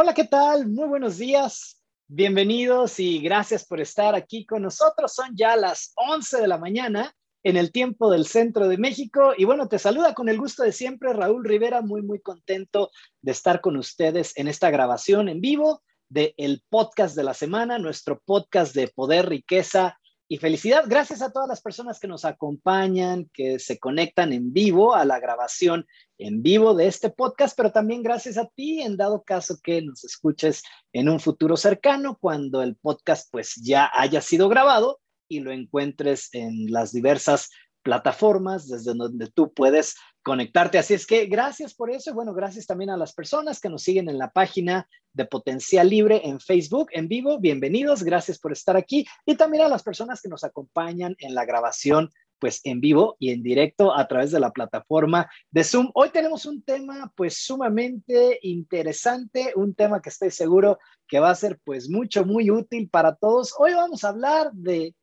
Hola, ¿qué tal? Muy buenos días. Bienvenidos y gracias por estar aquí con nosotros. Son ya las 11 de la mañana en el tiempo del centro de México. Y bueno, te saluda con el gusto de siempre Raúl Rivera, muy, muy contento de estar con ustedes en esta grabación en vivo de el podcast de la semana, nuestro podcast de poder, riqueza y felicidad. Gracias a todas las personas que nos acompañan, que se conectan en vivo a la grabación en vivo de este podcast, pero también gracias a ti en dado caso que nos escuches en un futuro cercano cuando el podcast pues ya haya sido grabado y lo encuentres en las diversas plataformas desde donde tú puedes conectarte. Así es que gracias por eso y bueno, gracias también a las personas que nos siguen en la página de Potencial Libre en Facebook en vivo. Bienvenidos, gracias por estar aquí y también a las personas que nos acompañan en la grabación pues en vivo y en directo a través de la plataforma de Zoom. Hoy tenemos un tema pues sumamente interesante, un tema que estoy seguro que va a ser pues mucho, muy útil para todos. Hoy vamos a hablar de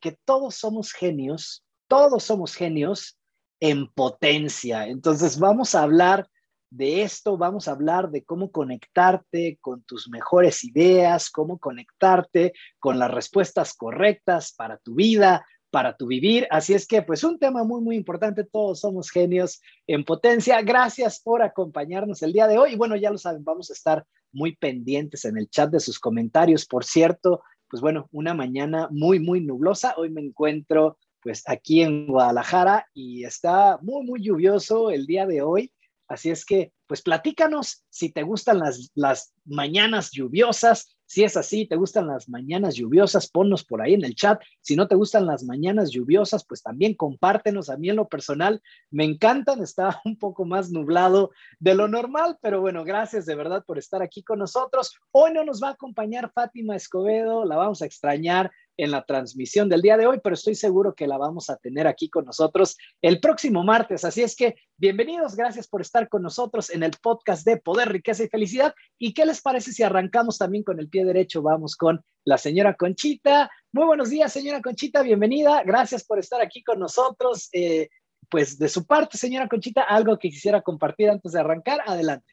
que todos somos genios, todos somos genios en potencia. Entonces vamos a hablar de esto, vamos a hablar de cómo conectarte con tus mejores ideas, cómo conectarte con las respuestas correctas para tu vida, para tu vivir. Así es que, pues, un tema muy, muy importante. Todos somos genios en potencia. Gracias por acompañarnos el día de hoy. Y bueno, ya lo saben, vamos a estar muy pendientes en el chat de sus comentarios. Por cierto, pues bueno, una mañana muy, muy nublosa. Hoy me encuentro pues aquí en Guadalajara y está muy, muy lluvioso el día de hoy. Así es que, pues platícanos si te gustan las, las mañanas lluviosas, si es así, te gustan las mañanas lluviosas, ponnos por ahí en el chat. Si no te gustan las mañanas lluviosas, pues también compártenos. A mí en lo personal me encantan, está un poco más nublado de lo normal, pero bueno, gracias de verdad por estar aquí con nosotros. Hoy no nos va a acompañar Fátima Escobedo, la vamos a extrañar en la transmisión del día de hoy, pero estoy seguro que la vamos a tener aquí con nosotros el próximo martes. Así es que bienvenidos, gracias por estar con nosotros en el podcast de Poder, Riqueza y Felicidad. ¿Y qué les parece si arrancamos también con el pie derecho? Vamos con la señora Conchita. Muy buenos días, señora Conchita, bienvenida. Gracias por estar aquí con nosotros. Eh, pues de su parte, señora Conchita, algo que quisiera compartir antes de arrancar, adelante.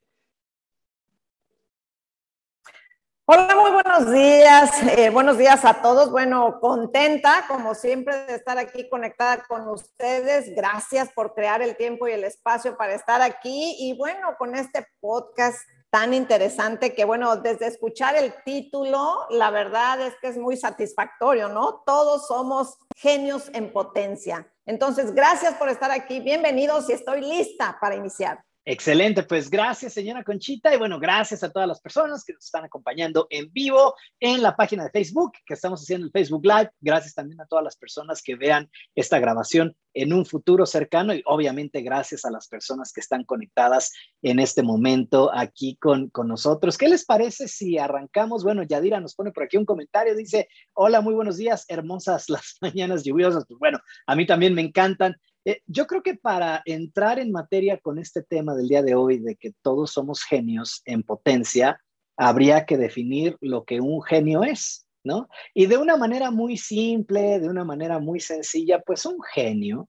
Hola, muy buenos días. Eh, buenos días a todos. Bueno, contenta, como siempre, de estar aquí conectada con ustedes. Gracias por crear el tiempo y el espacio para estar aquí. Y bueno, con este podcast tan interesante que, bueno, desde escuchar el título, la verdad es que es muy satisfactorio, ¿no? Todos somos genios en potencia. Entonces, gracias por estar aquí. Bienvenidos y estoy lista para iniciar. Excelente, pues gracias, señora Conchita. Y bueno, gracias a todas las personas que nos están acompañando en vivo en la página de Facebook, que estamos haciendo el Facebook Live. Gracias también a todas las personas que vean esta grabación en un futuro cercano y obviamente gracias a las personas que están conectadas en este momento aquí con, con nosotros. ¿Qué les parece si arrancamos? Bueno, Yadira nos pone por aquí un comentario, dice, hola, muy buenos días, hermosas las mañanas lluviosas. Pues bueno, a mí también me encantan. Eh, yo creo que para entrar en materia con este tema del día de hoy, de que todos somos genios en potencia, habría que definir lo que un genio es, ¿no? Y de una manera muy simple, de una manera muy sencilla, pues un genio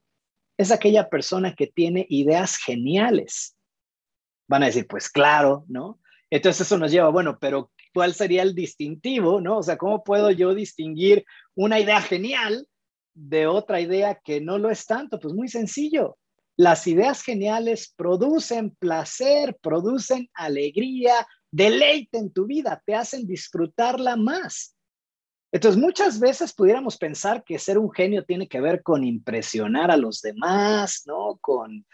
es aquella persona que tiene ideas geniales. Van a decir, pues claro, ¿no? Entonces eso nos lleva, bueno, pero ¿cuál sería el distintivo, ¿no? O sea, ¿cómo puedo yo distinguir una idea genial de otra idea que no lo es tanto? Pues muy sencillo. Las ideas geniales producen placer, producen alegría, deleite en tu vida, te hacen disfrutarla más. Entonces, muchas veces pudiéramos pensar que ser un genio tiene que ver con impresionar a los demás, ¿no? Con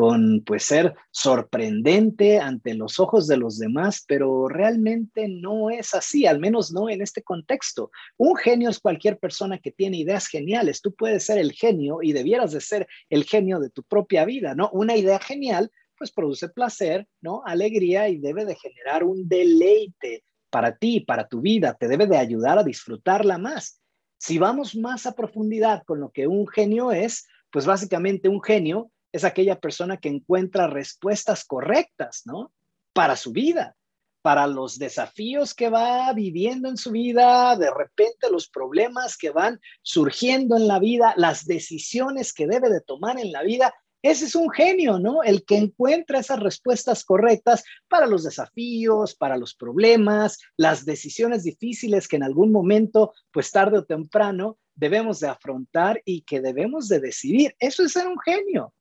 con pues ser sorprendente ante los ojos de los demás, pero realmente no es así, al menos no en este contexto. Un genio es cualquier persona que tiene ideas geniales. Tú puedes ser el genio y debieras de ser el genio de tu propia vida, ¿no? Una idea genial pues produce placer, ¿no? Alegría y debe de generar un deleite para ti, para tu vida, te debe de ayudar a disfrutarla más. Si vamos más a profundidad con lo que un genio es, pues básicamente un genio es aquella persona que encuentra respuestas correctas, ¿no? Para su vida, para los desafíos que va viviendo en su vida, de repente los problemas que van surgiendo en la vida, las decisiones que debe de tomar en la vida. Ese es un genio, ¿no? El que encuentra esas respuestas correctas para los desafíos, para los problemas, las decisiones difíciles que en algún momento, pues tarde o temprano, debemos de afrontar y que debemos de decidir. Eso es ser un genio.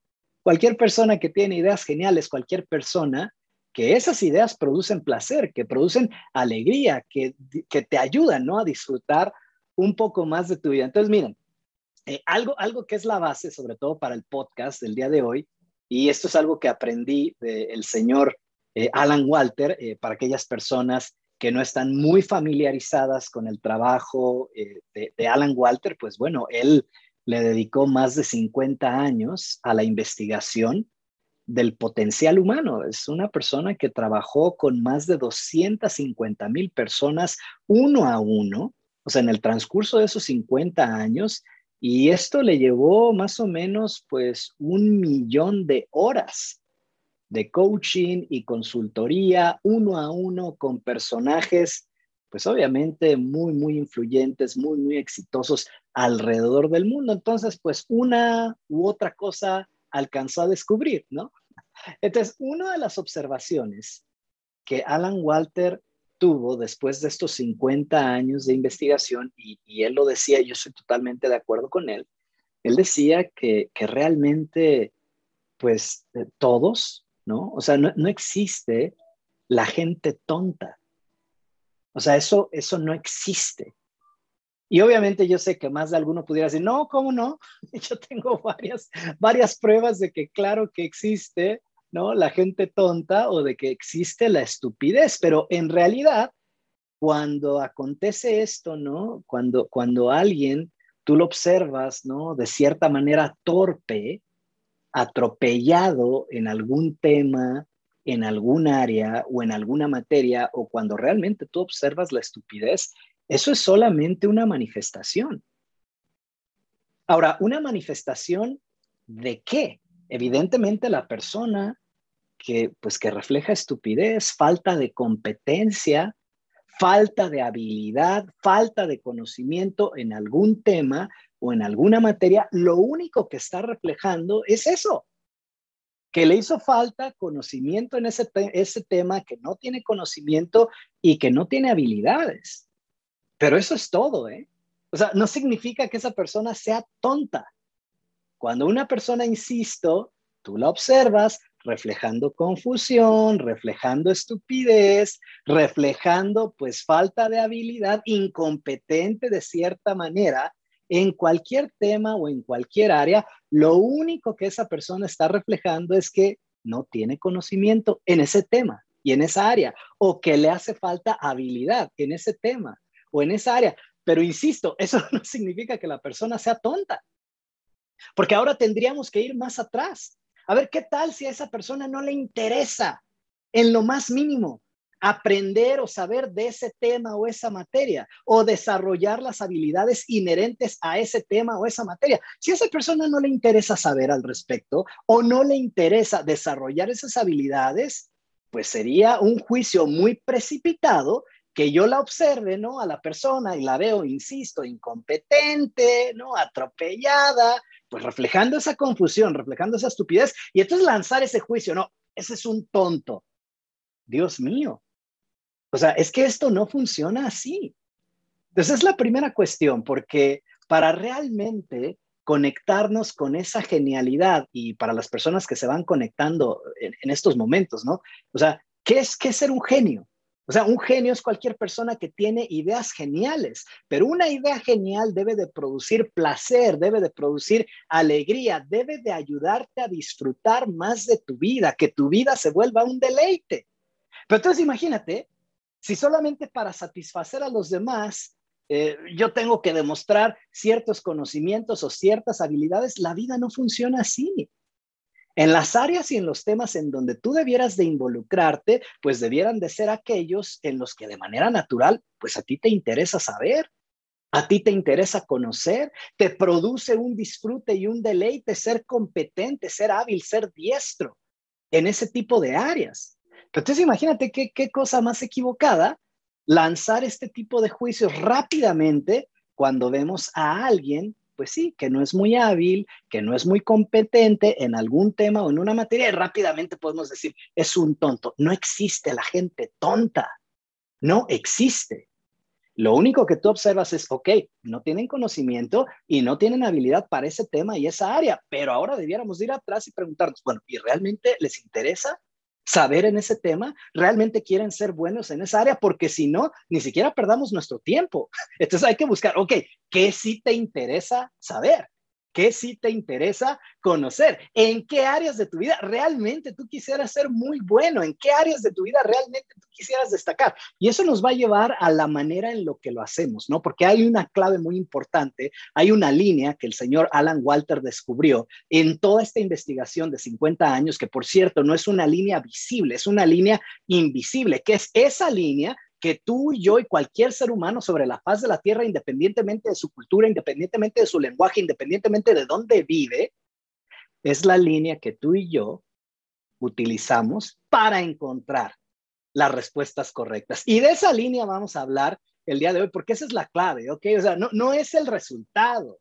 Cualquier persona que tiene ideas geniales, cualquier persona que esas ideas producen placer, que producen alegría, que, que te ayudan, ¿no? A disfrutar un poco más de tu vida. Entonces, miren, eh, algo, algo que es la base, sobre todo para el podcast del día de hoy, y esto es algo que aprendí del señor eh, Alan Walter, eh, para aquellas personas que no están muy familiarizadas con el trabajo de, de, Alan Walter, pues bueno, él le dedicó más de 50 años a la investigación del potencial humano. Es una persona que trabajó con más de 250 mil personas uno a uno. O sea, en el transcurso de esos 50 años, y esto le llevó más o menos pues un millón de horas de coaching y consultoría uno a uno con personajes pues obviamente muy, muy influyentes, muy, muy exitosos alrededor del mundo. Entonces, pues una u otra cosa alcanzó a descubrir, ¿no? Entonces, una de las observaciones que Alan Walter tuvo después de estos 50 años de investigación, y, él lo decía, yo estoy totalmente de acuerdo con él, él decía que, realmente, pues eh, todos, ¿no? O sea, no, existe la gente tonta. O sea, eso, eso no existe. Y obviamente yo sé que más de alguno pudiera decir, no, ¿cómo no? Yo tengo varias, varias pruebas de que claro que existe, ¿no? La gente tonta o de que existe la estupidez, pero en realidad, cuando acontece esto, ¿no? Cuando, cuando alguien, tú lo observas, ¿no? De cierta manera torpe, atropellado en algún tema, en algún área o en alguna materia, o cuando realmente tú observas la estupidez, eso es solamente una manifestación. Ahora, una manifestación de qué? evidentemente la persona que pues que refleja estupidez, falta de competencia, falta de habilidad, falta de conocimiento en algún tema o en alguna materia, lo único que está reflejando es eso, que le hizo falta conocimiento en ese, ese tema, que no tiene conocimiento y que no tiene habilidades. Pero eso es todo, ¿eh? O sea, no significa que esa persona sea tonta. Cuando una persona, insisto, tú la observas reflejando confusión, reflejando estupidez, reflejando pues falta de habilidad, incompetente de cierta manera en cualquier tema o en cualquier área, lo único que esa persona está reflejando es que no tiene conocimiento en ese tema y en esa área, o que le hace falta habilidad en ese tema o en esa área. Pero insisto, eso no significa que la persona sea tonta. Porque ahora tendríamos que ir más atrás. A ver, ¿qué tal si a esa persona no le interesa en lo más mínimo aprender o saber de ese tema o esa materia o desarrollar las habilidades inherentes a ese tema o esa materia? Si a esa persona no le interesa saber al respecto o no le interesa desarrollar esas habilidades, pues sería un juicio muy precipitado que yo la observe, ¿no? A la persona y la veo, insisto, incompetente, ¿no? Atropellada, pues reflejando esa confusión, reflejando esa estupidez, y entonces lanzar ese juicio, no, ese es un tonto. Dios mío. O sea, es que esto no funciona así. Entonces es la primera cuestión, porque para realmente conectarnos con esa genialidad y para las personas que se van conectando en, estos momentos, ¿no? O sea, ¿qué es, qué ser un genio? O sea, un genio es cualquier persona que tiene ideas geniales, pero una idea genial debe de producir placer, debe de producir alegría, debe de ayudarte a disfrutar más de tu vida, que tu vida se vuelva un deleite. Pero entonces imagínate, si solamente para satisfacer a los demás eh, yo tengo que demostrar ciertos conocimientos o ciertas habilidades, la vida no funciona así. En las áreas y en los temas en donde tú debieras de involucrarte, pues debieran de ser aquellos en los que de manera natural, pues a ti te interesa saber, a ti te interesa conocer, te produce un disfrute y un deleite ser competente, ser hábil, ser diestro en ese tipo de áreas. Entonces imagínate qué, qué cosa más equivocada lanzar este tipo de juicios rápidamente cuando vemos a alguien pues sí, que no es muy hábil, que no es muy competente en algún tema o en una materia, y rápidamente podemos decir, es un tonto. No existe la gente tonta, no existe. Lo único que tú observas es, ok, no tienen conocimiento y no tienen habilidad para ese tema y esa área, pero ahora debiéramos ir atrás y preguntarnos, bueno, ¿y realmente les interesa? Saber en ese tema, realmente quieren ser buenos en esa área, porque si no, ni siquiera perdamos nuestro tiempo. Entonces hay que buscar, ok, ¿qué sí te interesa saber? ¿Qué sí te interesa conocer? ¿En qué áreas de tu vida realmente tú quisieras ser muy bueno? ¿En qué áreas de tu vida realmente tú quisieras destacar? Y eso nos va a llevar a la manera en lo que lo hacemos, ¿no? Porque hay una clave muy importante, hay una línea que el señor Alan Walter descubrió en toda esta investigación de 50 años, que por cierto no es una línea visible, es una línea invisible, que es esa línea que tú y yo y cualquier ser humano sobre la faz de la tierra, independientemente de su cultura, independientemente de su lenguaje, independientemente de dónde vive, es la línea que tú y yo utilizamos para encontrar las respuestas correctas. Y de esa línea vamos a hablar el día de hoy, porque esa es la clave, ¿ok? O sea, no, no es el resultado,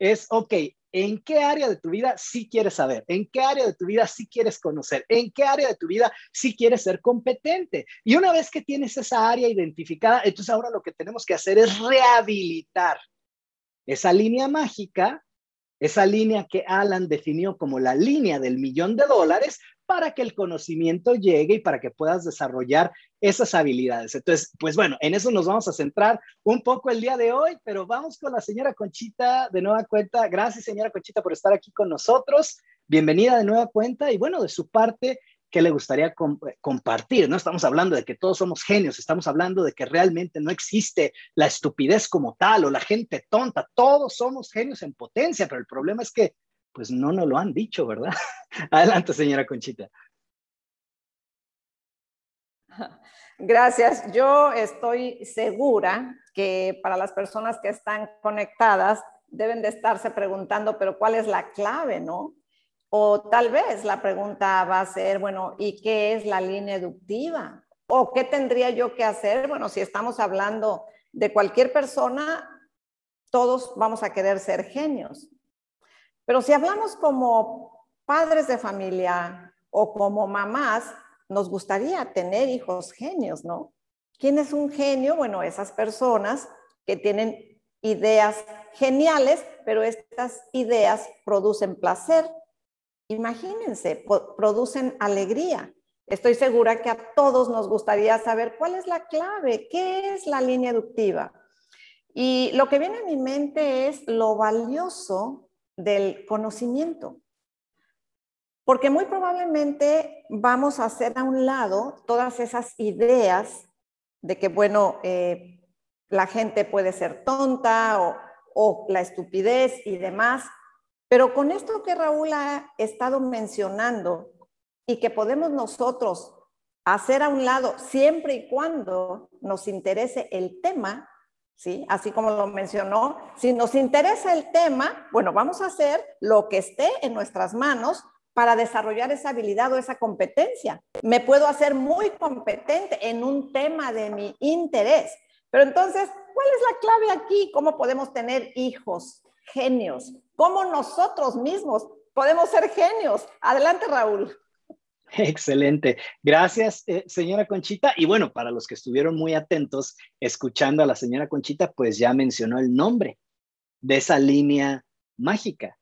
es, ok, ¿En qué área de tu vida sí quieres saber? ¿En qué área de tu vida sí quieres conocer? ¿En qué área de tu vida sí quieres ser competente? Y una vez que tienes esa área identificada, entonces ahora lo que tenemos que hacer es rehabilitar esa línea mágica, esa línea que Alan definió como la línea del millón de dólares para que el conocimiento llegue y para que puedas desarrollar esas habilidades. Entonces, pues bueno, en eso nos vamos a centrar un poco el día de hoy, pero vamos con la señora Conchita de nueva cuenta. Gracias, señora Conchita, por estar aquí con nosotros. Bienvenida de nueva cuenta y bueno, de su parte, ¿qué le gustaría compartir? No estamos hablando de que todos somos genios, estamos hablando de que realmente no existe la estupidez como tal o la gente tonta. Todos somos genios en potencia, pero el problema es que pues no nos lo han dicho, ¿verdad? Adelante, señora Conchita. Gracias. Yo estoy segura que para las personas que están conectadas deben de estarse preguntando, pero ¿cuál es la clave, no? O tal vez la pregunta va a ser, bueno, ¿y qué es la línea educativa? ¿O qué tendría yo que hacer? Bueno, si estamos hablando de cualquier persona, todos vamos a querer ser genios. Pero si hablamos como padres de familia o como mamás, nos gustaría tener hijos genios, ¿no? ¿Quién es un genio? Bueno, esas personas que tienen ideas geniales, pero estas ideas producen placer. Imagínense, producen alegría. Estoy segura que a todos nos gustaría saber cuál es la clave, qué es la línea educativa. Y lo que viene a mi mente es lo valioso del conocimiento. Porque muy probablemente vamos a hacer a un lado todas esas ideas de que, bueno, eh, la gente puede ser tonta o, o la estupidez y demás. Pero con esto que Raúl ha estado mencionando y que podemos nosotros hacer a un lado siempre y cuando nos interese el tema, ¿sí? Así como lo mencionó, si nos interesa el tema, bueno, vamos a hacer lo que esté en nuestras manos para desarrollar esa habilidad o esa competencia. Me puedo hacer muy competente en un tema de mi interés. Pero entonces, ¿cuál es la clave aquí? ¿Cómo podemos tener hijos, genios? ¿Cómo nosotros mismos podemos ser genios? Adelante, Raúl. Excelente. Gracias, eh, señora Conchita. Y bueno, para los que estuvieron muy atentos escuchando a la señora Conchita, pues ya mencionó el nombre de esa línea mágica,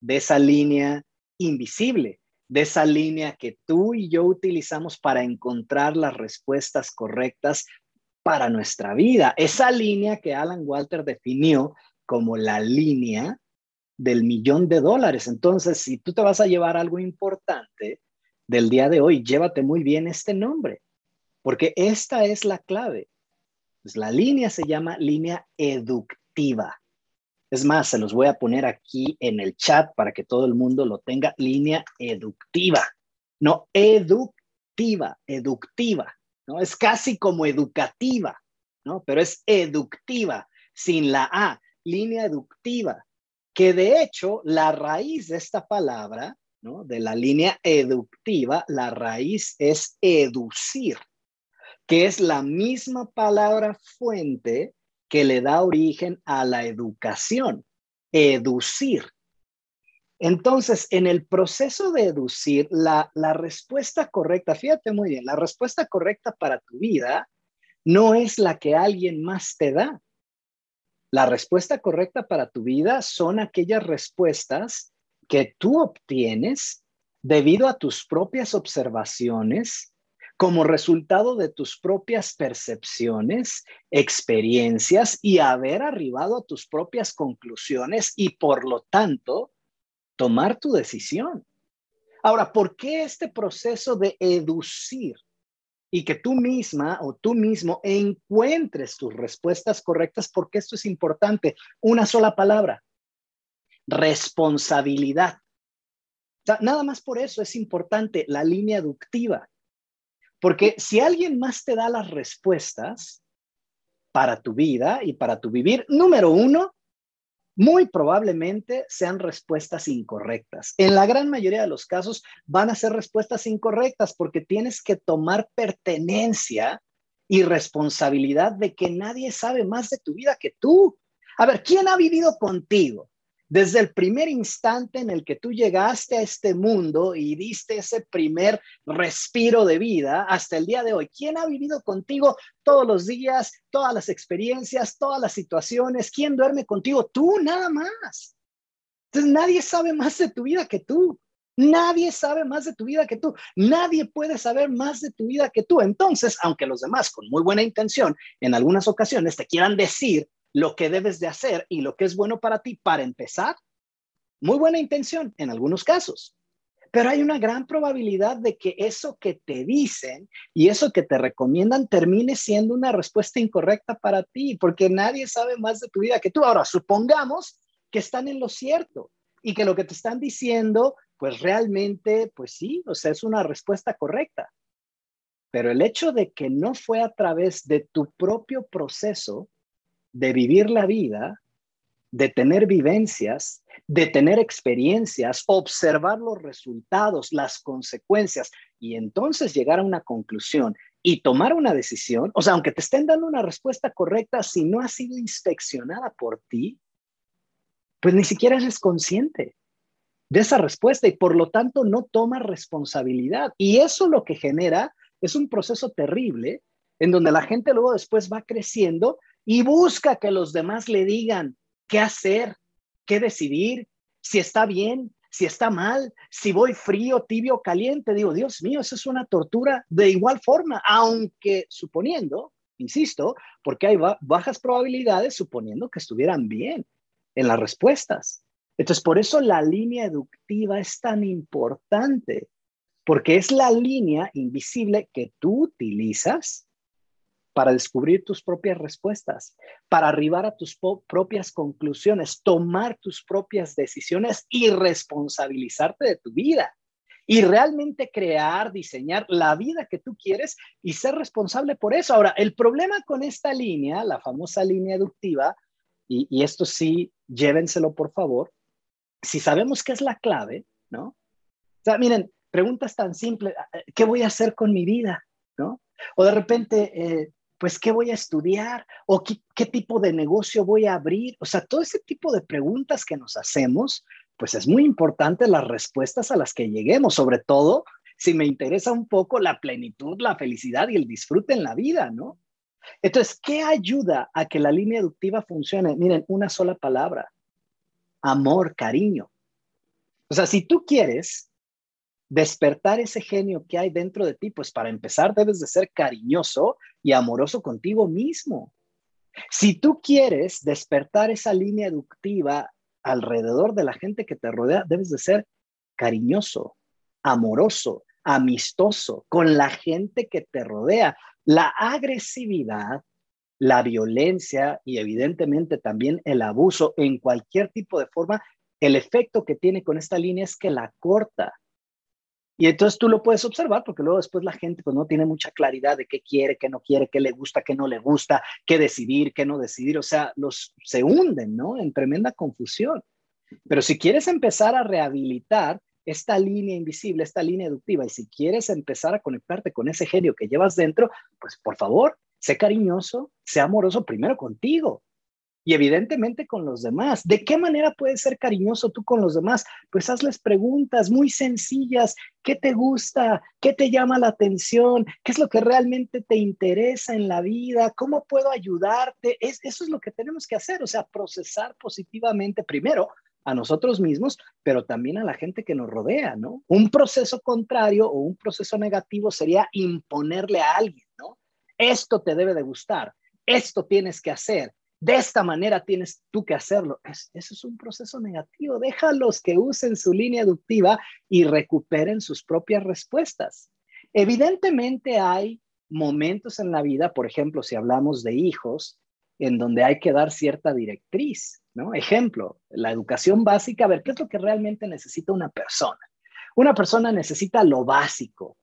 de esa línea invisible, de esa línea que tú y yo utilizamos para encontrar las respuestas correctas para nuestra vida. Esa línea que Alan Walter definió como la línea del millón de dólares. Entonces, si tú te vas a llevar algo importante, del día de hoy, llévate muy bien este nombre, porque esta es la clave. Pues la línea se llama línea educativa. Es más, se los voy a poner aquí en el chat para que todo el mundo lo tenga. Línea educativa, no educativa, educativa, ¿no? Es casi como educativa, ¿no? Pero es educativa, sin la A, línea educativa, que de hecho la raíz de esta palabra de la línea eductiva, la raíz es educir, que es la misma palabra fuente que le da origen a la educación. educir. Entonces, en el proceso de educir, la, la respuesta correcta, fíjate muy bien, la respuesta correcta para tu vida no es la que alguien más te da. La respuesta correcta para tu vida son aquellas respuestas que tú obtienes debido a tus propias observaciones, como resultado de tus propias percepciones, experiencias y haber arribado a tus propias conclusiones y por lo tanto tomar tu decisión. Ahora, ¿por qué este proceso de educir y que tú misma o tú mismo encuentres tus respuestas correctas? Porque esto es importante. Una sola palabra, responsabilidad. nada más por eso es importante la línea educativa. Porque si alguien más te da las respuestas para tu vida y para tu vivir, número uno, muy probablemente sean respuestas incorrectas. En la gran mayoría de los casos van a ser respuestas incorrectas porque tienes que tomar pertenencia y responsabilidad de que nadie sabe más de tu vida que tú. A ver, ¿quién ha vivido contigo? Desde el primer instante en el que tú llegaste a este mundo y diste ese primer respiro de vida hasta el día de hoy, ¿quién ha vivido contigo todos los días, todas las experiencias, todas las situaciones? ¿Quién duerme contigo? Tú nada más. Entonces nadie sabe más de tu vida que tú. Nadie sabe más de tu vida que tú. Nadie puede saber más de tu vida que tú. Entonces, aunque los demás con muy buena intención en algunas ocasiones te quieran decir lo que debes de hacer y lo que es bueno para ti para empezar. Muy buena intención en algunos casos, pero hay una gran probabilidad de que eso que te dicen y eso que te recomiendan termine siendo una respuesta incorrecta para ti, porque nadie sabe más de tu vida que tú. Ahora, supongamos que están en lo cierto y que lo que te están diciendo, pues realmente, pues sí, o sea, es una respuesta correcta. Pero el hecho de que no fue a través de tu propio proceso de vivir la vida, de tener vivencias, de tener experiencias, observar los resultados, las consecuencias y entonces llegar a una conclusión y tomar una decisión, o sea, aunque te estén dando una respuesta correcta, si no ha sido inspeccionada por ti, pues ni siquiera eres consciente de esa respuesta y por lo tanto no tomas responsabilidad. Y eso lo que genera es un proceso terrible en donde la gente luego después va creciendo y busca que los demás le digan qué hacer, qué decidir, si está bien, si está mal, si voy frío, tibio, caliente. Digo, Dios mío, eso es una tortura de igual forma, aunque suponiendo, insisto, porque hay bajas probabilidades suponiendo que estuvieran bien en las respuestas. Entonces, por eso la línea educativa es tan importante, porque es la línea invisible que tú utilizas para descubrir tus propias respuestas, para arribar a tus propias conclusiones, tomar tus propias decisiones y responsabilizarte de tu vida. Y realmente crear, diseñar la vida que tú quieres y ser responsable por eso. Ahora, el problema con esta línea, la famosa línea educativa, y, y esto sí, llévenselo por favor, si sabemos qué es la clave, ¿no? O sea, miren, preguntas tan simples, ¿qué voy a hacer con mi vida? ¿No? O de repente, eh, pues, ¿qué voy a estudiar? ¿O qué, tipo de negocio voy a abrir? O sea, todo ese tipo de preguntas que nos hacemos, pues es muy importante las respuestas a las que lleguemos, sobre todo si me interesa un poco la plenitud, la felicidad y el disfrute en la vida, ¿no? Entonces, ¿qué ayuda a que la línea educativa funcione? Miren, una sola palabra, amor, cariño. O sea, si tú quieres despertar ese genio que hay dentro de ti, pues para empezar debes de ser cariñoso y amoroso contigo mismo. Si tú quieres despertar esa línea educativa alrededor de la gente que te rodea, debes de ser cariñoso, amoroso, amistoso con la gente que te rodea. La agresividad, la violencia y evidentemente también el abuso en cualquier tipo de forma, el efecto que tiene con esta línea es que la corta, y entonces tú lo puedes observar porque luego después la gente pues no tiene mucha claridad de qué quiere, qué no quiere, qué le gusta, qué no le gusta, qué decidir, qué no decidir. O sea, los se hunden, ¿no? En tremenda confusión. Pero si quieres empezar a rehabilitar esta línea invisible, esta línea educativa, y si quieres empezar a conectarte con ese genio que llevas dentro, pues por favor, sé cariñoso, sé amoroso primero contigo. Y evidentemente con los demás. ¿De qué manera puedes ser cariñoso tú con los demás? Pues hazles preguntas muy sencillas. ¿Qué te gusta? ¿Qué te llama la atención? ¿Qué es lo que realmente te interesa en la vida? ¿Cómo puedo ayudarte? Es, eso es lo que tenemos que hacer, o sea, procesar positivamente primero a nosotros mismos, pero también a la gente que nos rodea, ¿no? Un proceso contrario o un proceso negativo sería imponerle a alguien, ¿no? Esto te debe de gustar, esto tienes que hacer, de esta manera tienes tú que hacerlo. Es, eso es un proceso negativo. Déjalos que usen su línea aductiva y recuperen sus propias respuestas. Evidentemente hay momentos en la vida, por ejemplo, si hablamos de hijos, en donde hay que dar cierta directriz, ¿no? Ejemplo, la educación básica, a ver, ¿qué es lo que realmente necesita una persona? Una persona necesita lo básico.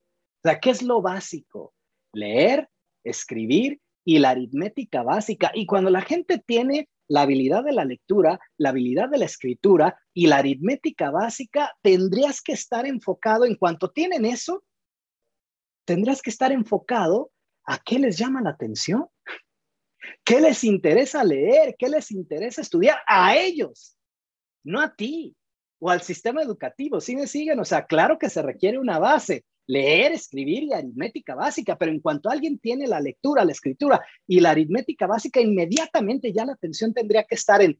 ¿qué es lo básico? Leer, escribir y la aritmética básica. Y cuando la gente tiene la habilidad de la lectura, la habilidad de la escritura y la aritmética básica, tendrías que estar enfocado, en cuanto tienen eso, tendrás que estar enfocado a qué les llama la atención, qué les interesa leer, qué les interesa estudiar a ellos, no a ti o al sistema educativo. ¿Sí me siguen? O sea, claro que se requiere una base, leer, escribir y aritmética básica, pero en cuanto alguien tiene la lectura, la escritura y la aritmética básica, inmediatamente ya la atención tendría que estar en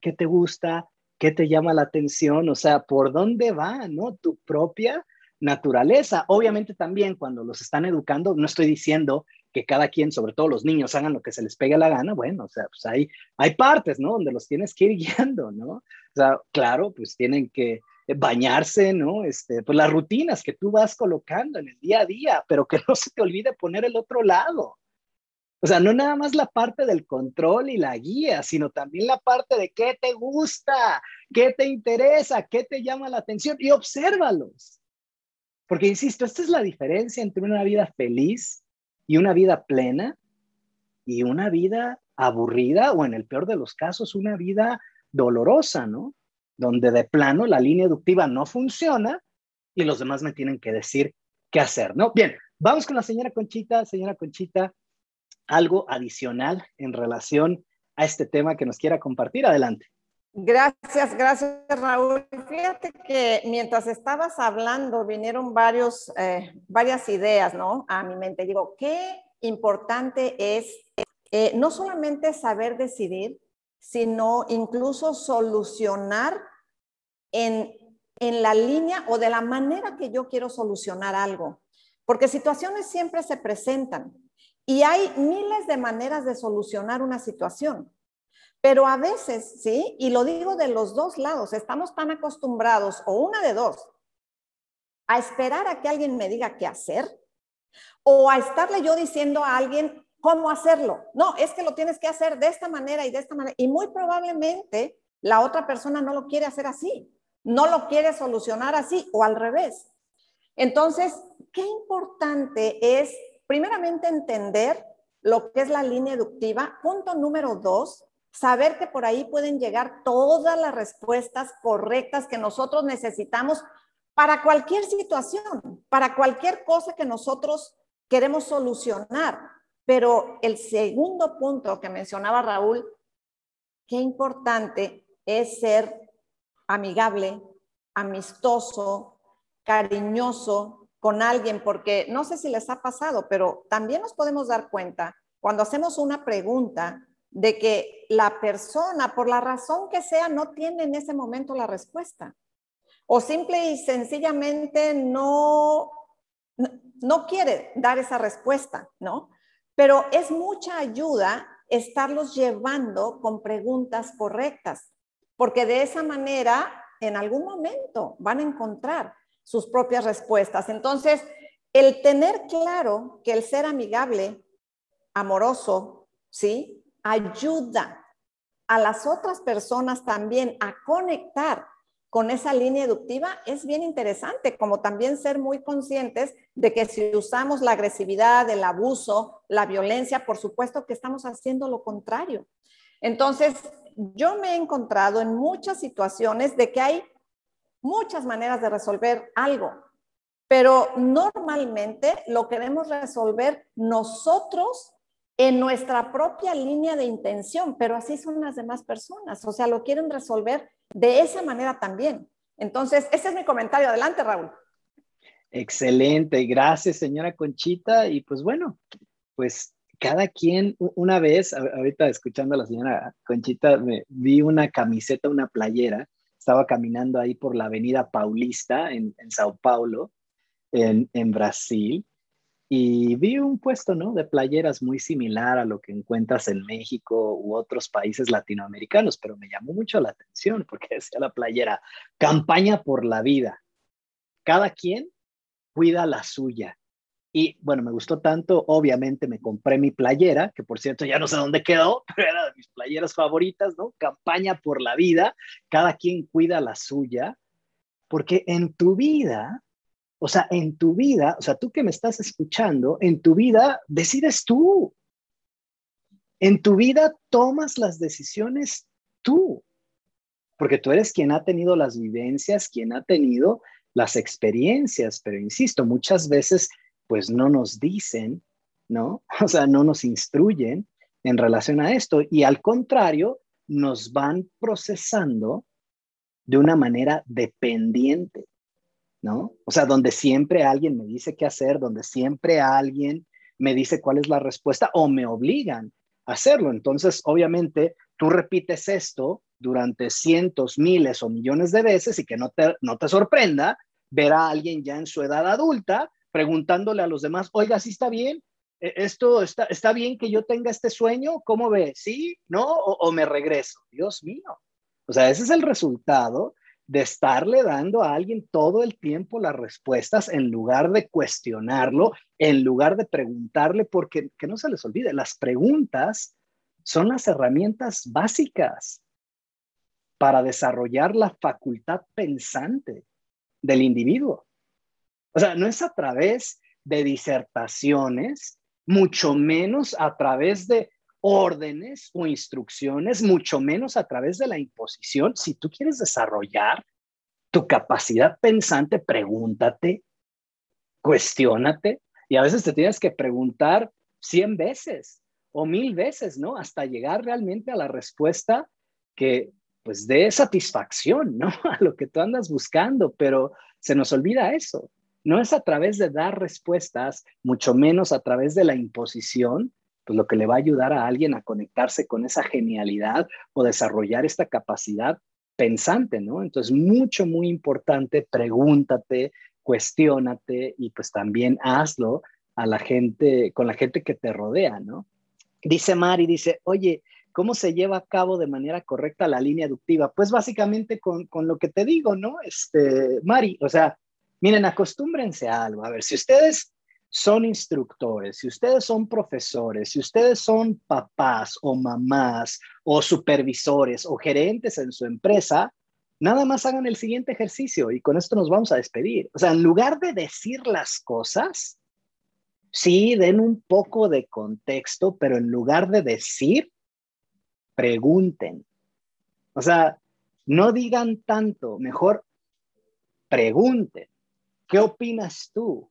qué te gusta, qué te llama la atención, o sea, por dónde va, ¿no? Tu propia naturaleza. Obviamente también cuando los están educando, no estoy diciendo que cada quien, sobre todo los niños, hagan lo que se les pegue la gana, bueno, o sea, pues hay, partes, ¿no? Donde los tienes que ir guiando, ¿no? O sea, claro, pues tienen que bañarse, ¿no? Este, pues las rutinas que tú vas colocando en el día a día, pero que no se te olvide poner el otro lado. O sea, no nada más la parte del control y la guía, sino también la parte de qué te gusta, qué te interesa, qué te llama la atención y obsérvalos. Porque, insisto, esta es la diferencia entre una vida feliz y una vida plena y una vida aburrida o en el peor de los casos, una vida dolorosa, ¿no? Donde de plano la línea educativa no funciona y los demás me tienen que decir qué hacer, ¿no? Bien, vamos con la señora Conchita. Señora Conchita, algo adicional en relación a este tema que nos quiera compartir. Adelante. Gracias, gracias Raúl. Fíjate que mientras estabas hablando vinieron varios, eh, varias ideas, ¿no? A mi mente. Digo, qué importante es eh, no solamente saber decidir, sino incluso solucionar en, la línea o de la manera que yo quiero solucionar algo. Porque situaciones siempre se presentan y hay miles de maneras de solucionar una situación. Pero a veces, ¿sí? Y lo digo de los dos lados, estamos tan acostumbrados, o una de dos, a esperar a que alguien me diga qué hacer, o a estarle yo diciendo a alguien, cómo hacerlo. No, es que lo tienes que hacer de esta manera y de esta manera. Y muy probablemente la otra persona no lo quiere hacer así, no lo quiere solucionar así o al revés. Entonces, qué importante es, primeramente, entender lo que es la línea educativa. Punto número dos, saber que por ahí pueden llegar todas las respuestas correctas que nosotros necesitamos para cualquier situación, para cualquier cosa que nosotros queremos solucionar. Pero el segundo punto que mencionaba Raúl, qué importante es ser amigable, amistoso, cariñoso con alguien, porque no sé si les ha pasado, pero también nos podemos dar cuenta cuando hacemos una pregunta de que la persona, por la razón que sea, no tiene en ese momento la respuesta. O simple y sencillamente no, no quiere dar esa respuesta, ¿no? Pero es mucha ayuda estarlos llevando con preguntas correctas, porque de esa manera en algún momento van a encontrar sus propias respuestas. Entonces, el tener claro que el ser amigable, amoroso, ¿sí? Ayuda a las otras personas también a conectar con esa línea educativa es bien interesante, como también ser muy conscientes de que si usamos la agresividad, el abuso, la violencia, por supuesto que estamos haciendo lo contrario. Entonces, yo me he encontrado en muchas situaciones de que hay muchas maneras de resolver algo, pero normalmente lo queremos resolver nosotros en nuestra propia línea de intención, pero así son las demás personas, o sea, lo quieren resolver de esa manera también. Entonces, ese es mi comentario. Adelante, Raúl. Excelente, gracias, señora Conchita. Y pues bueno, pues cada quien, una vez, ahorita escuchando a la señora Conchita, vi una camiseta, una playera, estaba caminando ahí por la avenida Paulista en, Sao Paulo, en, en Brasil, y vi un puesto, ¿no? De playeras muy similar a lo que encuentras en México u otros países latinoamericanos, pero me llamó mucho la atención porque decía la playera, campaña por la vida. Cada quien cuida la suya. Y bueno, me gustó tanto, obviamente me compré mi playera, que por cierto ya no sé dónde quedó, pero era de mis playeras favoritas, ¿no? Campaña por la vida, cada quien cuida la suya, porque en tu vida o sea, en tu vida, o sea, tú que me estás escuchando, en tu vida decides tú. En tu vida tomas las decisiones tú, porque tú eres quien ha tenido las vivencias, quien ha tenido las experiencias, pero insisto, muchas veces pues no nos dicen, ¿no? O sea, no nos instruyen en relación a esto y al contrario, nos van procesando de una manera dependiente. ¿No? O sea, donde siempre alguien me dice qué hacer, donde siempre alguien me dice cuál es la respuesta o me obligan a hacerlo. Entonces, obviamente, tú repites esto durante cientos, miles o millones de veces y que no te, no te sorprenda ver a alguien ya en su edad adulta preguntándole a los demás, oiga, ¿sí está bien? ¿E-, ¿Esto está, está bien que yo tenga este sueño? ¿Cómo ve? ¿Sí? ¿No? ¿O, o me regreso? Dios mío. O sea, ese es el resultado de estarle dando a alguien todo el tiempo las respuestas en lugar de cuestionarlo, en lugar de preguntarle, porque que no se les olvide, las preguntas son las herramientas básicas para desarrollar la facultad pensante del individuo. O sea, no es a través de disertaciones, mucho menos a través de órdenes o instrucciones, mucho menos a través de la imposición. Si tú quieres desarrollar tu capacidad pensante, pregúntate, cuestiónate y a veces te tienes que preguntar cien veces o mil veces, ¿no? Hasta llegar realmente a la respuesta que pues dé satisfacción, ¿no? A lo que tú andas buscando, pero se nos olvida eso. No es a través de dar respuestas, mucho menos a través de la imposición, pues lo que le va a ayudar a alguien a conectarse con esa genialidad o desarrollar esta capacidad pensante, ¿no? Entonces, mucho, muy importante, pregúntate, cuestiónate y pues también hazlo a la gente, con la gente que te rodea, ¿no? Dice Mari, dice, oye, ¿cómo se lleva a cabo de manera correcta la línea aductiva? Pues básicamente con, con lo que te digo, ¿no? Este, Mari, o sea, miren, acostúmbrense a algo. A ver, si ustedes son instructores, si ustedes son profesores, si ustedes son papás o mamás o supervisores o gerentes en su empresa, nada más hagan el siguiente ejercicio y con esto nos vamos a despedir. O sea, en lugar de decir las cosas, sí, den un poco de contexto, pero en lugar de decir, pregunten. O sea, no digan tanto, mejor pregunten. ¿Qué opinas tú?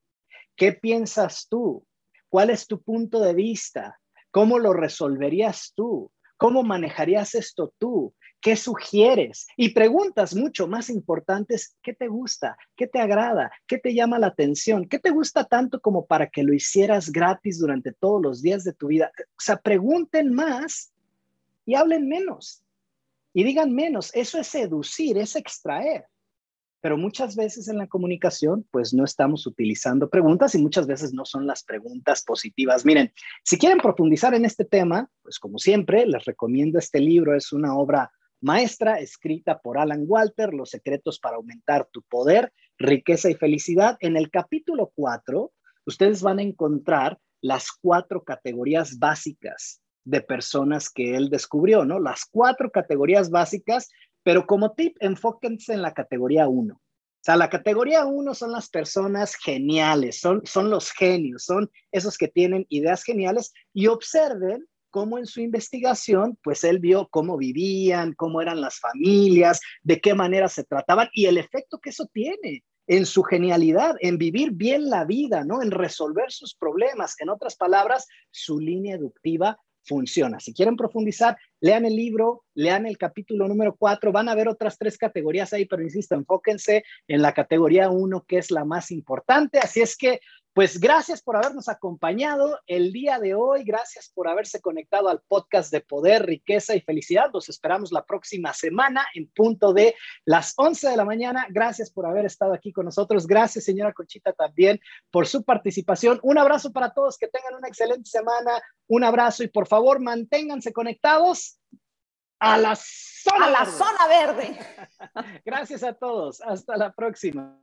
¿Qué piensas tú? ¿Cuál es tu punto de vista? ¿Cómo lo resolverías tú? ¿Cómo manejarías esto tú? ¿Qué sugieres? Y preguntas mucho más importantes, ¿qué te gusta? ¿Qué te agrada? ¿Qué te llama la atención? ¿Qué te gusta tanto como para que lo hicieras gratis durante todos los días de tu vida? O sea, pregunten más y hablen menos. Y digan menos. Eso es seducir, es extraer pero muchas veces en la comunicación pues no estamos utilizando preguntas y muchas veces no son las preguntas positivas. Miren, si quieren profundizar en este tema, pues como siempre les recomiendo este libro, es una obra maestra escrita por Alan Walter, Los secretos para aumentar tu poder, riqueza y felicidad. En el capítulo 4, ustedes van a encontrar las cuatro categorías básicas de personas que él descubrió, ¿no? Las cuatro categorías básicas pero como tip, enfóquense en la categoría 1. O sea, la categoría 1 son las personas geniales, son, son los genios, son esos que tienen ideas geniales y observen cómo en su investigación, pues él vio cómo vivían, cómo eran las familias, de qué manera se trataban y el efecto que eso tiene en su genialidad, en vivir bien la vida, ¿no? En resolver sus problemas. En otras palabras, su línea educativa funciona. Si quieren profundizar, lean el libro, lean el capítulo número 4, van a ver otras tres categorías ahí, pero insisto, enfóquense en la categoría 1, que es la más importante. Así es que pues gracias por habernos acompañado el día de hoy, gracias por haberse conectado al podcast de Poder, Riqueza y Felicidad. Los esperamos la próxima semana en punto de las 11 de la mañana. Gracias por haber estado aquí con nosotros. Gracias, señora Conchita, también por su participación. Un abrazo para todos, que tengan una excelente semana. Un abrazo y por favor manténganse conectados a la zona, a la zona verde. Gracias a todos. Hasta la próxima.